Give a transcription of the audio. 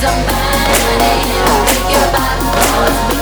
somebody, your body